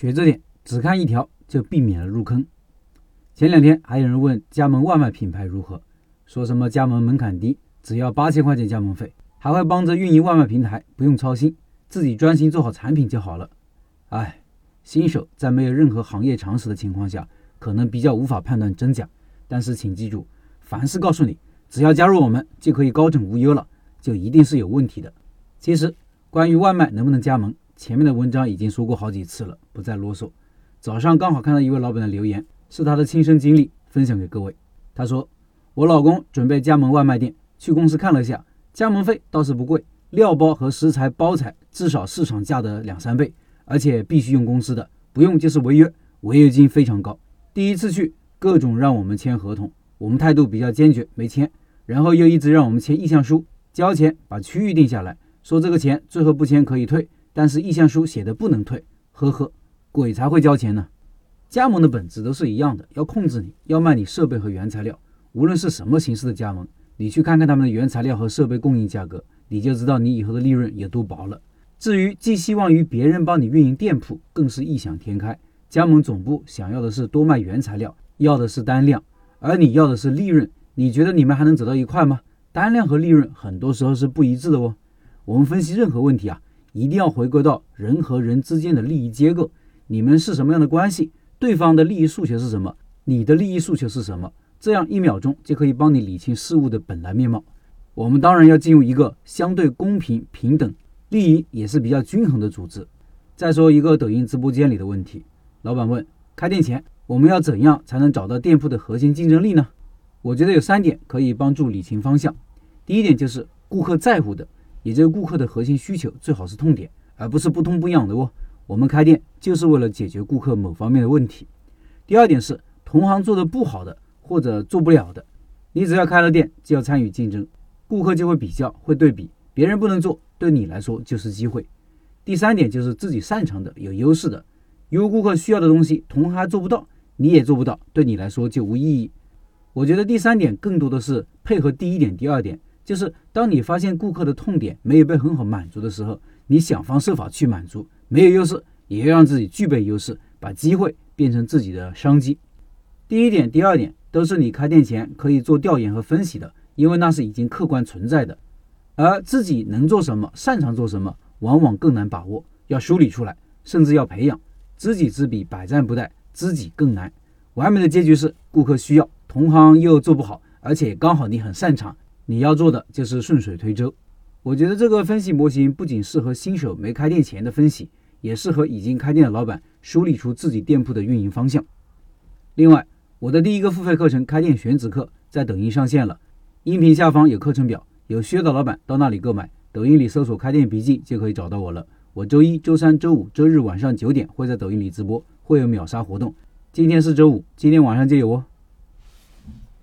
学着点，只看一条就避免了入坑。前两天还有人问加盟外卖品牌如何，说什么加盟门槛低，只要八千块钱加盟费，还会帮着运营外卖平台，不用操心，自己专心做好产品就好了。哎，新手在没有任何行业常识的情况下，可能比较无法判断真假。但是请记住，凡是告诉你只要加入我们就可以高枕无忧了，就一定是有问题的。其实关于外卖能不能加盟，前面的文章已经说过好几次了，不再啰嗦。早上刚好看到一位老板的留言，是他的亲身经历，分享给各位。他说：“我老公准备加盟外卖店，去公司看了一下，加盟费倒是不贵，料包和食材包材至少市场价的两三倍。”而且必须用公司的，不用就是违约，违约金非常高。第一次去，各种让我们签合同，我们态度比较坚决，没签。然后又一直让我们签意向书，交钱把区域定下来，说这个钱最后不签可以退，但是意向书写的不能退。呵呵，鬼才会交钱呢。加盟的本质都是一样的，要控制你，要卖你设备和原材料。无论是什么形式的加盟，你去看看他们的原材料和设备供应价格，你就知道你以后的利润有多薄了。至于寄希望于别人帮你运营店铺，更是异想天开。加盟总部想要的是多卖原材料，要的是单量，而你要的是利润。你觉得你们还能走到一块吗？单量和利润很多时候是不一致的哦。我们分析任何问题啊，一定要回归到人和人之间的利益结构。你们是什么样的关系？对方的利益诉求是什么？你的利益诉求是什么？这样一秒钟就可以帮你理清事物的本来面貌。我们当然要进入一个相对公平平等。利益也是比较均衡的组织。再说一个抖音直播间里的问题，老板问：开店前我们要怎样才能找到店铺的核心竞争力呢？我觉得有三点可以帮助理清方向。第一点就是顾客在乎的，也就是顾客的核心需求最好是痛点，而不是不痛不痒的哦。我们开店就是为了解决顾客某方面的问题。第二点是同行做的不好的或者做不了的，你只要开了店就要参与竞争，顾客就会比较会对比，别人不能做。对你来说就是机会。第三点就是自己擅长的、有优势的。如果顾客需要的东西同行还做不到，你也做不到，对你来说就无意义。我觉得第三点更多的是配合第一点、第二点，就是当你发现顾客的痛点没有被很好满足的时候，你想方设法去满足。没有优势，也要让自己具备优势，把机会变成自己的商机。第一点、第二点都是你开店前可以做调研和分析的，因为那是已经客观存在的。而自己能做什么，擅长做什么，往往更难把握，要梳理出来，甚至要培养。知己知彼，百战不殆，知己更难。完美的结局是顾客需要，同行又做不好，而且刚好你很擅长，你要做的就是顺水推舟。我觉得这个分析模型不仅适合新手没开店前的分析，也适合已经开店的老板梳理出自己店铺的运营方向。另外，我的第一个付费课程《开店选址课》在抖音上线了，音频下方有课程表。有需要的老板到那里购买，抖音里搜索“开店笔记”就可以找到我了。我周一周三周五周日晚上九点会在抖音里直播，会有秒杀活动。今天是周五，今天晚上就有哦。